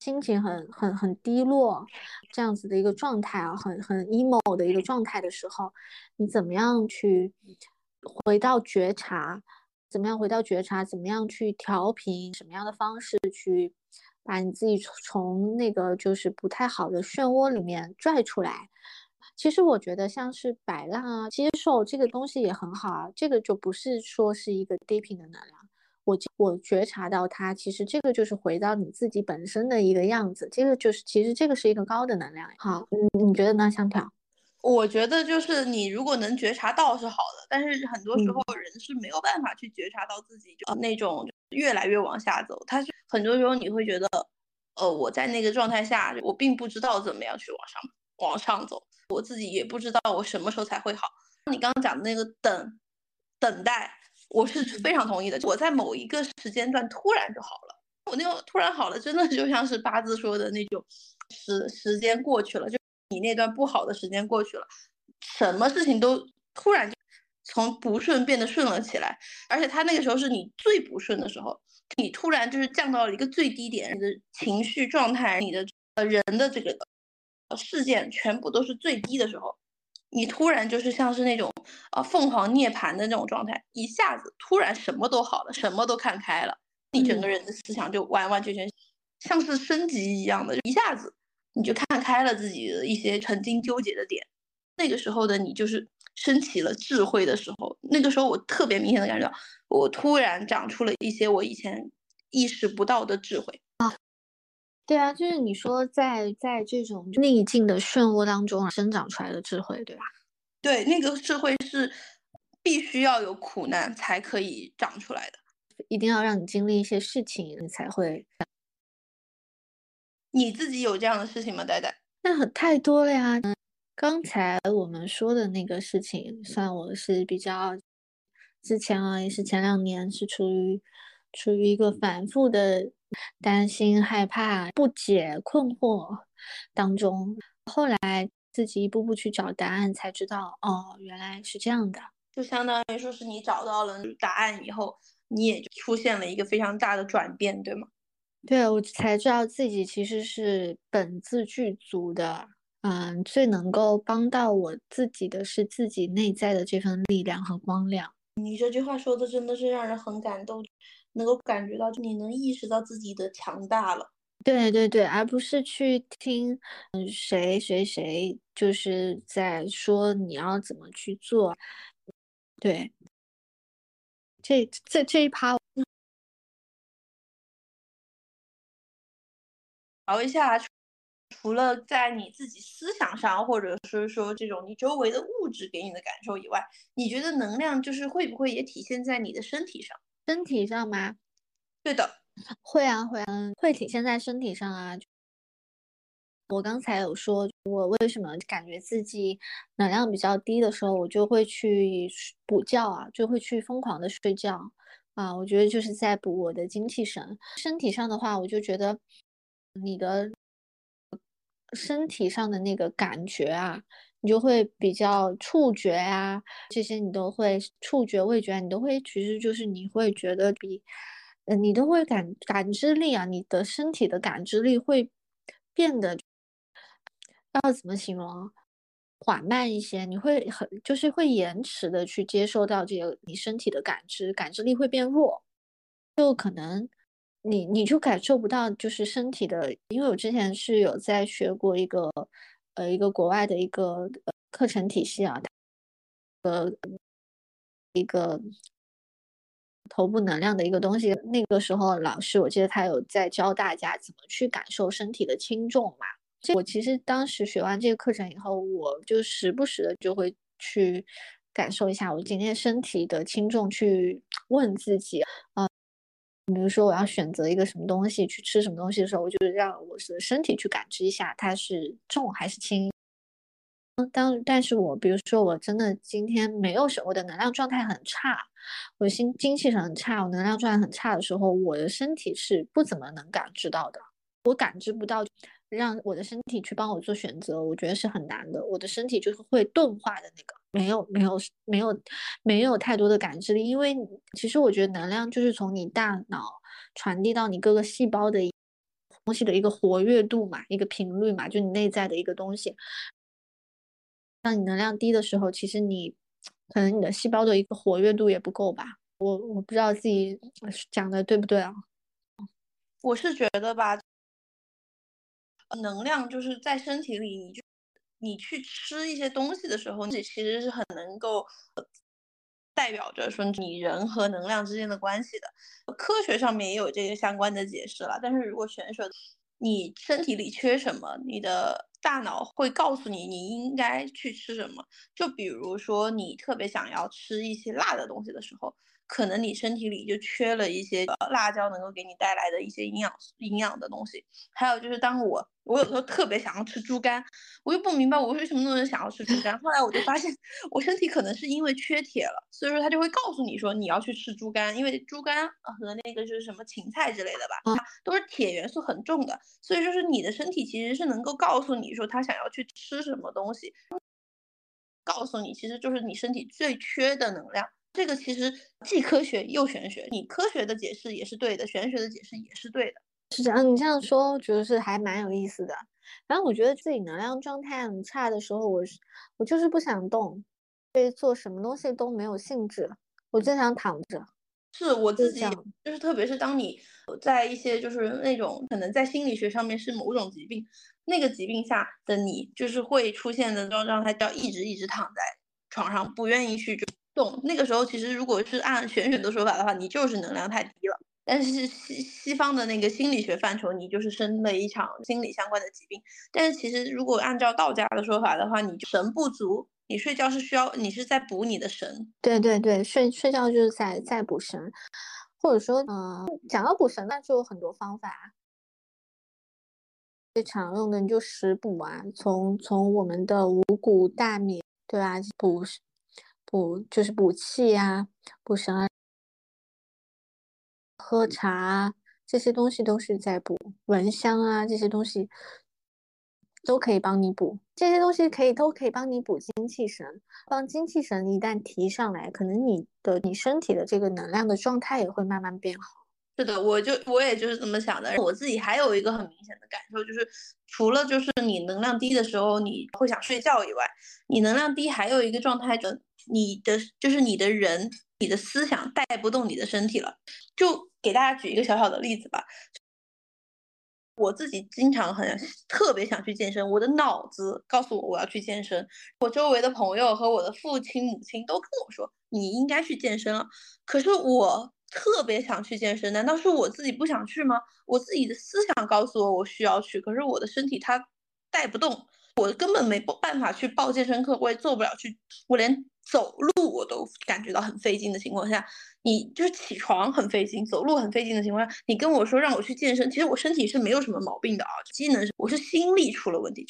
心情很很很低落这样子的一个状态啊，很很 emo 的一个状态的时候，你怎么样去回到觉察？怎么样回到觉察？怎么样去调频？什么样的方式去把你自己从那个就是不太好的漩涡里面拽出来？其实我觉得像是摆烂啊，接受这个东西也很好啊。这个就不是说是一个低频的能量，我我觉察到它，其实这个就是回到你自己本身的一个样子。这个就是其实这个是一个高的能量。好，嗯，你觉得呢，香条？我觉得就是你如果能觉察到是好的，但是很多时嗯候人是没有办法去觉察到自己就那种越来越往下走。他是很多时候你会觉得，呃，我在那个状态下，我并不知道怎么样去往上往上走，我自己也不知道我什么时候才会好。你刚刚讲的那个等等待，我是非常同意的。我在某一个时间段突然就好了，我那个突然好了，真的就像是八字说的那种时时间过去了，就你那段不好的时间过去了，什么事情都突然就从不顺变得顺了起来，而且他那个时候是你最不顺的时候，你突然就是降到了一个最低点，你的情绪状态，你的呃人的这个呃事件全部都是最低的时候。你突然就是像是那种呃凤凰涅槃的那种状态，一下子突然什么都好了，什么都看开了，你整个人的思想就完完全全像是升级一样的，一下子你就看开了自己的一些曾经纠结的点。那个时候的你就是升起了智慧的时候，那个时候我特别明显的感觉到，我突然长出了一些我以前意识不到的智慧。对啊，就是你说在在这种逆境的漩涡当中生长出来的智慧，对吧？对，那个智慧是必须要有苦难才可以长出来的，一定要让你经历一些事情，你才会。你自己有这样的事情吗，呆呆？那很太多了呀。刚才我们说的那个事情，算我是比较之前啊，也是前两年是处于处于一个反复的担心、害怕、不解、困惑当中。后来自己一步步去找答案，才知道哦，原来是这样的。就相当于说是你找到了答案以后，你也就出现了一个非常大的转变，对吗？对，我才知道自己其实是本自具足的。嗯，最能够帮到我自己的是自己内在的这份力量和光亮。你这句话说的真的是让人很感动，能够感觉到你能意识到自己的强大了。对对对，而不是去听嗯谁谁谁就是在说你要怎么去做。对，这这这一趴。聊一下，除了在你自己思想上，或者是说这种你周围的物质给你的感受以外，你觉得能量就是会不会也体现在你的身体上？身体上吗？对的，会啊会啊，会体现在身体上啊。我刚才有说，我为什么感觉自己能量比较低的时候，我就会去补觉啊，就会去疯狂的睡觉啊。我觉得就是在补我的精气神。身体上的话，我就觉得你的身体上的那个感觉啊，你就会比较触觉啊，这些你都会触觉、味觉，你都会，其实就是你会觉得比，嗯，你都会感感知力啊，你的身体的感知力会变得。要怎么形容？缓慢一些，你会很就是会延迟的去接受到这个你身体的感知，感知力会变弱，就可能你你就感受不到就是身体的。因为我之前是有在学过一个呃一个国外的一个课程体系啊，呃一个头部能量的一个东西。那个时候老师我记得他有在教大家怎么去感受身体的轻重嘛。我其实当时学完这个课程以后，我就时不时的就会去感受一下我今天身体的轻重，去问自己啊，比如说我要选择一个什么东西去吃什么东西的时候，我就让我的身体去感知一下它是重还是轻。当但是我比如说我真的今天没有什么我的能量状态很差，我心精气神很差，我能量状态很差的时候，我的身体是不怎么能感知到的，我感知不到。让我的身体去帮我做选择，我觉得是很难的。我的身体就是会钝化的那个，没有没有没有没有太多的感知力。因为其实我觉得能量就是从你大脑传递到你各个细胞的东西的一个活跃度嘛，一个频率嘛，就你内在的一个东西。当你能量低的时候，其实你可能你的细胞的一个活跃度也不够吧。我我不知道自己讲的对不对啊？我是觉得吧。能量就是在身体里，你就你去吃一些东西的时候，你其实是很能够代表着说你人和能量之间的关系的。科学上面也有这个相关的解释了，但是如果选手你身体里缺什么，你的大脑会告诉你你应该去吃什么。就比如说你特别想要吃一些辣的东西的时候。可能你身体里就缺了一些辣椒能够给你带来的一些营养营养的东西，还有就是当我我有时候特别想要吃猪肝，我又不明白我为什么那么想要吃猪肝，后来我就发现我身体可能是因为缺铁了，所以说他就会告诉你说你要去吃猪肝，因为猪肝和那个就是什么芹菜之类的吧，都是铁元素很重的，所以说是你的身体其实是能够告诉你说他想要去吃什么东西，告诉你其实就是你身体最缺的能量。这个其实既科学又玄学，你科学的解释也是对的，玄学的解释也是对的，是这样。你这样说，我觉得是还蛮有意思的。反正我觉得自己能量状态很差的时候，我是我就是不想动，对做什么东西都没有兴致，我就想躺着。是我自己，就是特别是当你在一些就是那种可能在心理学上面是某种疾病，那个疾病下的你，就是会出现的状状态，叫一直一直躺在床上，不愿意去就。懂那个时候，其实如果是按玄学的说法的话，你就是能量太低了。但是西西方的那个心理学范畴，你就是生了一场心理相关的疾病。但是其实如果按照道家的说法的话，你神不足，你睡觉是需要你是在补你的神。对对对，睡睡觉就是在在补神，或者说，嗯，讲到补神，那就有很多方法。最常用的你就食补啊，从从我们的五谷大米，对吧？补。补就是补气呀，补神啊，喝茶啊这些东西都是在补，蚊香啊这些东西都可以帮你补，这些东西可以都可以帮你补精气神，帮精气神一旦提上来，可能你的你身体的这个能量的状态也会慢慢变好。是的，我就我也就是这么想的。我自己还有一个很明显的感受，就是除了就是你能量低的时候你会想睡觉以外，你能量低还有一个状态的。你的就是你的人，你的思想带不动你的身体了。就给大家举一个小小的例子吧。我自己经常很特别想去健身，我的脑子告诉我我要去健身。我周围的朋友和我的父亲母亲都跟我说你应该去健身了。可是我特别想去健身，难道是我自己不想去吗？我自己的思想告诉我我需要去，可是我的身体它带不动，我根本没办法去报健身课，我也做不了去，我连。走路我都感觉到很费劲的情况下，你就是起床很费劲，走路很费劲的情况下，你跟我说让我去健身，其实我身体是没有什么毛病的啊，机能是我是心力出了问题，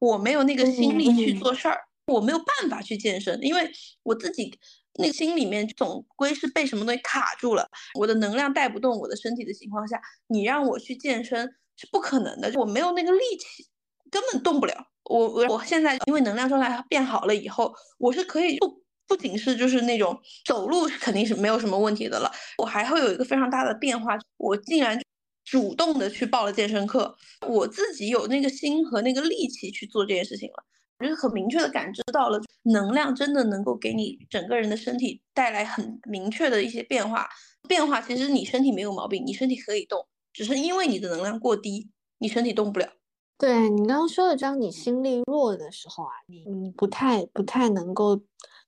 我没有那个心力去做事儿，我没有办法去健身，因为我自己那个心里面总归是被什么东西卡住了，我的能量带不动我的身体的情况下，你让我去健身是不可能的，我没有那个力气，根本动不了。我我我现在因为能量状态变好了以后，我是可以不不仅是就是那种走路肯定是没有什么问题的了，我还会有一个非常大的变化，我竟然主动的去报了健身课，我自己有那个心和那个力气去做这件事情了，我就很明确的感知到了能量真的能够给你整个人的身体带来很明确的一些变化，变化其实你身体没有毛病，你身体可以动，只是因为你的能量过低，你身体动不了。对你刚刚说的，当你心力弱的时候啊，你你不太不太能够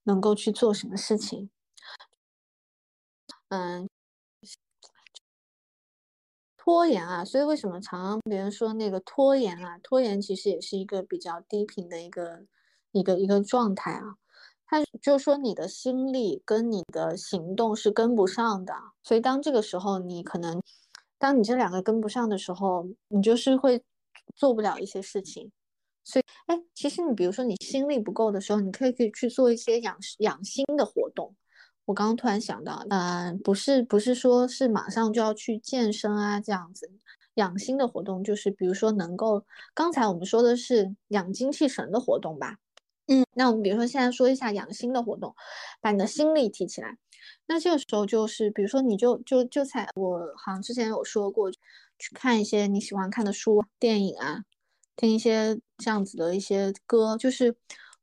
能够去做什么事情，嗯，拖延啊，所以为什么常常别人说那个拖延啊，拖延其实也是一个比较低频的一个一个一个状态啊，他就说你的心力跟你的行动是跟不上的，所以当这个时候你可能，当你这两个跟不上的时候，你就是会。做不了一些事情，所以，哎，其实你比如说你心力不够的时候，你可以可以去做一些养养心的活动。我刚刚突然想到，嗯，不是不是说是马上就要去健身啊这样子，养心的活动就是比如说能够，刚才我们说的是养精气神的活动吧，嗯，那我们比如说现在说一下养心的活动，把你的心力提起来。那这个时候就是，比如说你就就就在我好像之前有说过。去看一些你喜欢看的书、电影啊，听一些这样子的一些歌，就是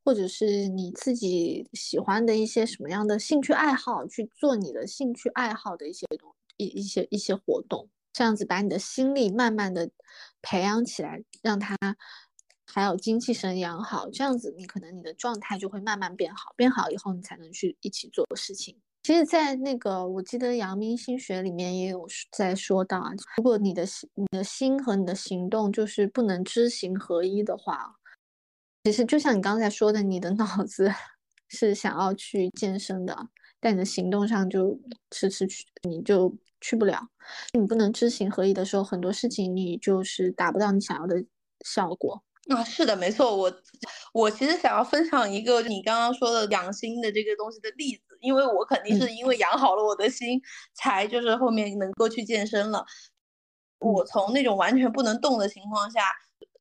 或者是你自己喜欢的一些什么样的兴趣爱好，去做你的兴趣爱好的一些东一一些一些活动，这样子把你的心力慢慢的培养起来，让它还有精气神养好，这样子你可能你的状态就会慢慢变好，变好以后你才能去一起做事情。其实，在那个我记得阳明心学里面也有在说到啊，如果你的心、你的心和你的行动就是不能知行合一的话，其实就像你刚才说的，你的脑子 是想要去健身的，但你的行动上就迟迟去，你就去不了。你不能知行合一的时候，很多事情你就是达不到你想要的效果。啊，是的，没错，我我其实想要分享一个你刚刚说的养心的这个东西的例子，因为我肯定是因为养好了我的心，才就是后面能够去健身了。我从那种完全不能动的情况下，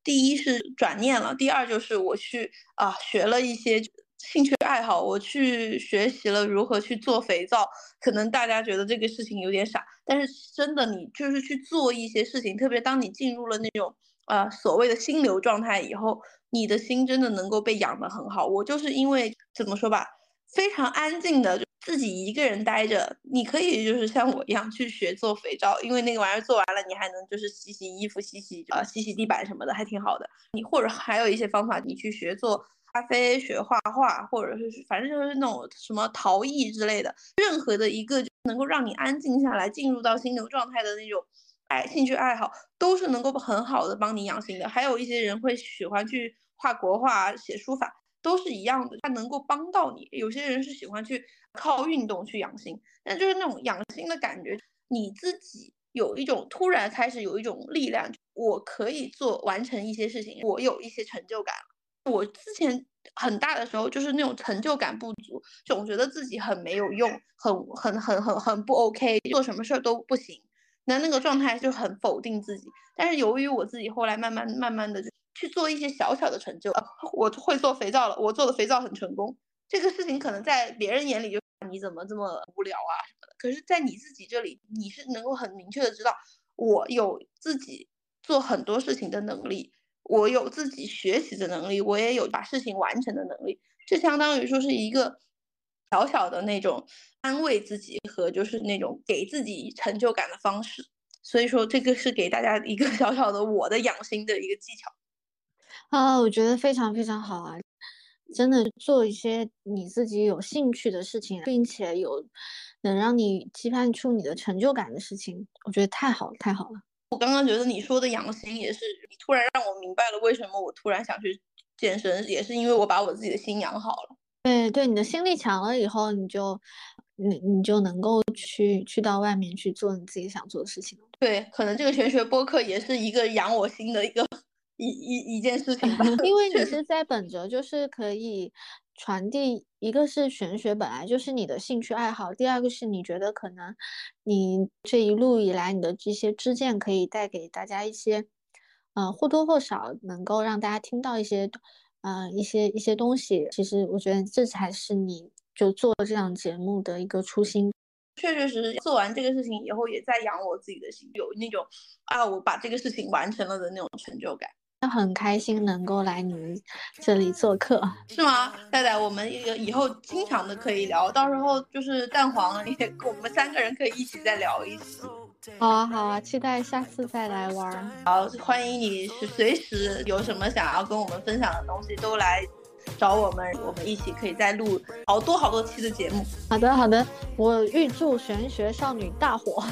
第一是转念了，第二就是我去啊学了一些兴趣爱好，我去学习了如何去做肥皂。可能大家觉得这个事情有点傻，但是真的，你就是去做一些事情，特别当你进入了那种。呃，所谓的心流状态以后，你的心真的能够被养得很好。我就是因为怎么说吧，非常安静的自己一个人待着。你可以就是像我一样去学做肥皂，因为那个玩意儿做完了，你还能就是洗洗衣服、洗洗呃洗洗地板什么的，还挺好的。你或者还有一些方法，你去学做咖啡、学画画，或者是反正就是那种什么陶艺之类的，任何的一个能够让你安静下来、进入到心流状态的那种。爱兴趣爱好都是能够很好的帮你养心的，还有一些人会喜欢去画国画、写书法，都是一样的，它能够帮到你。有些人是喜欢去靠运动去养心，但就是那种养心的感觉，你自己有一种突然开始有一种力量，我可以做完成一些事情，我有一些成就感。我之前很大的时候就是那种成就感不足，总觉得自己很没有用，很很很很很不 OK，做什么事儿都不行。那那个状态就很否定自己，但是由于我自己后来慢慢慢慢的就去做一些小小的成就，我会做肥皂了，我做的肥皂很成功。这个事情可能在别人眼里就你怎么这么无聊啊什么的，可是，在你自己这里，你是能够很明确的知道，我有自己做很多事情的能力，我有自己学习的能力，我也有把事情完成的能力，这相当于说是一个。小小的那种安慰自己和就是那种给自己成就感的方式，所以说这个是给大家一个 小小的我的养心的一个技巧啊，我觉得非常非常好啊！真的做一些你自己有兴趣的事情，并且有能让你期盼出你的成就感的事情，我觉得太好了，太好了。我刚刚觉得你说的养心也是，你突然让我明白了为什么我突然想去健身，也是因为我把我自己的心养好了。对对，你的心力强了以后，你就你你就能够去去到外面去做你自己想做的事情对，可能这个玄学播客也是一个养我心的一个一一一件事情吧。因为你是在本着就是可以传递，一个是玄学本来就是你的兴趣爱好，第二个是你觉得可能你这一路以来你的这些知见可以带给大家一些，呃或多或少能够让大家听到一些。啊，一些一些东西，其实我觉得这才是你就做这档节目的一个初心。确确实实做完这个事情以后，也在养我自己的心，有那种啊，我把这个事情完成了的那种成就感。很开心能够来你们这里做客，是吗？戴戴，我们以后经常的可以聊，到时候就是蛋黄也，我们三个人可以一起再聊一次。好啊，好啊，期待下次再来玩。好，欢迎你随时有什么想要跟我们分享的东西都来找我们，我们一起可以再录好多好多期的节目。好的，好的，我预祝玄学少女大火。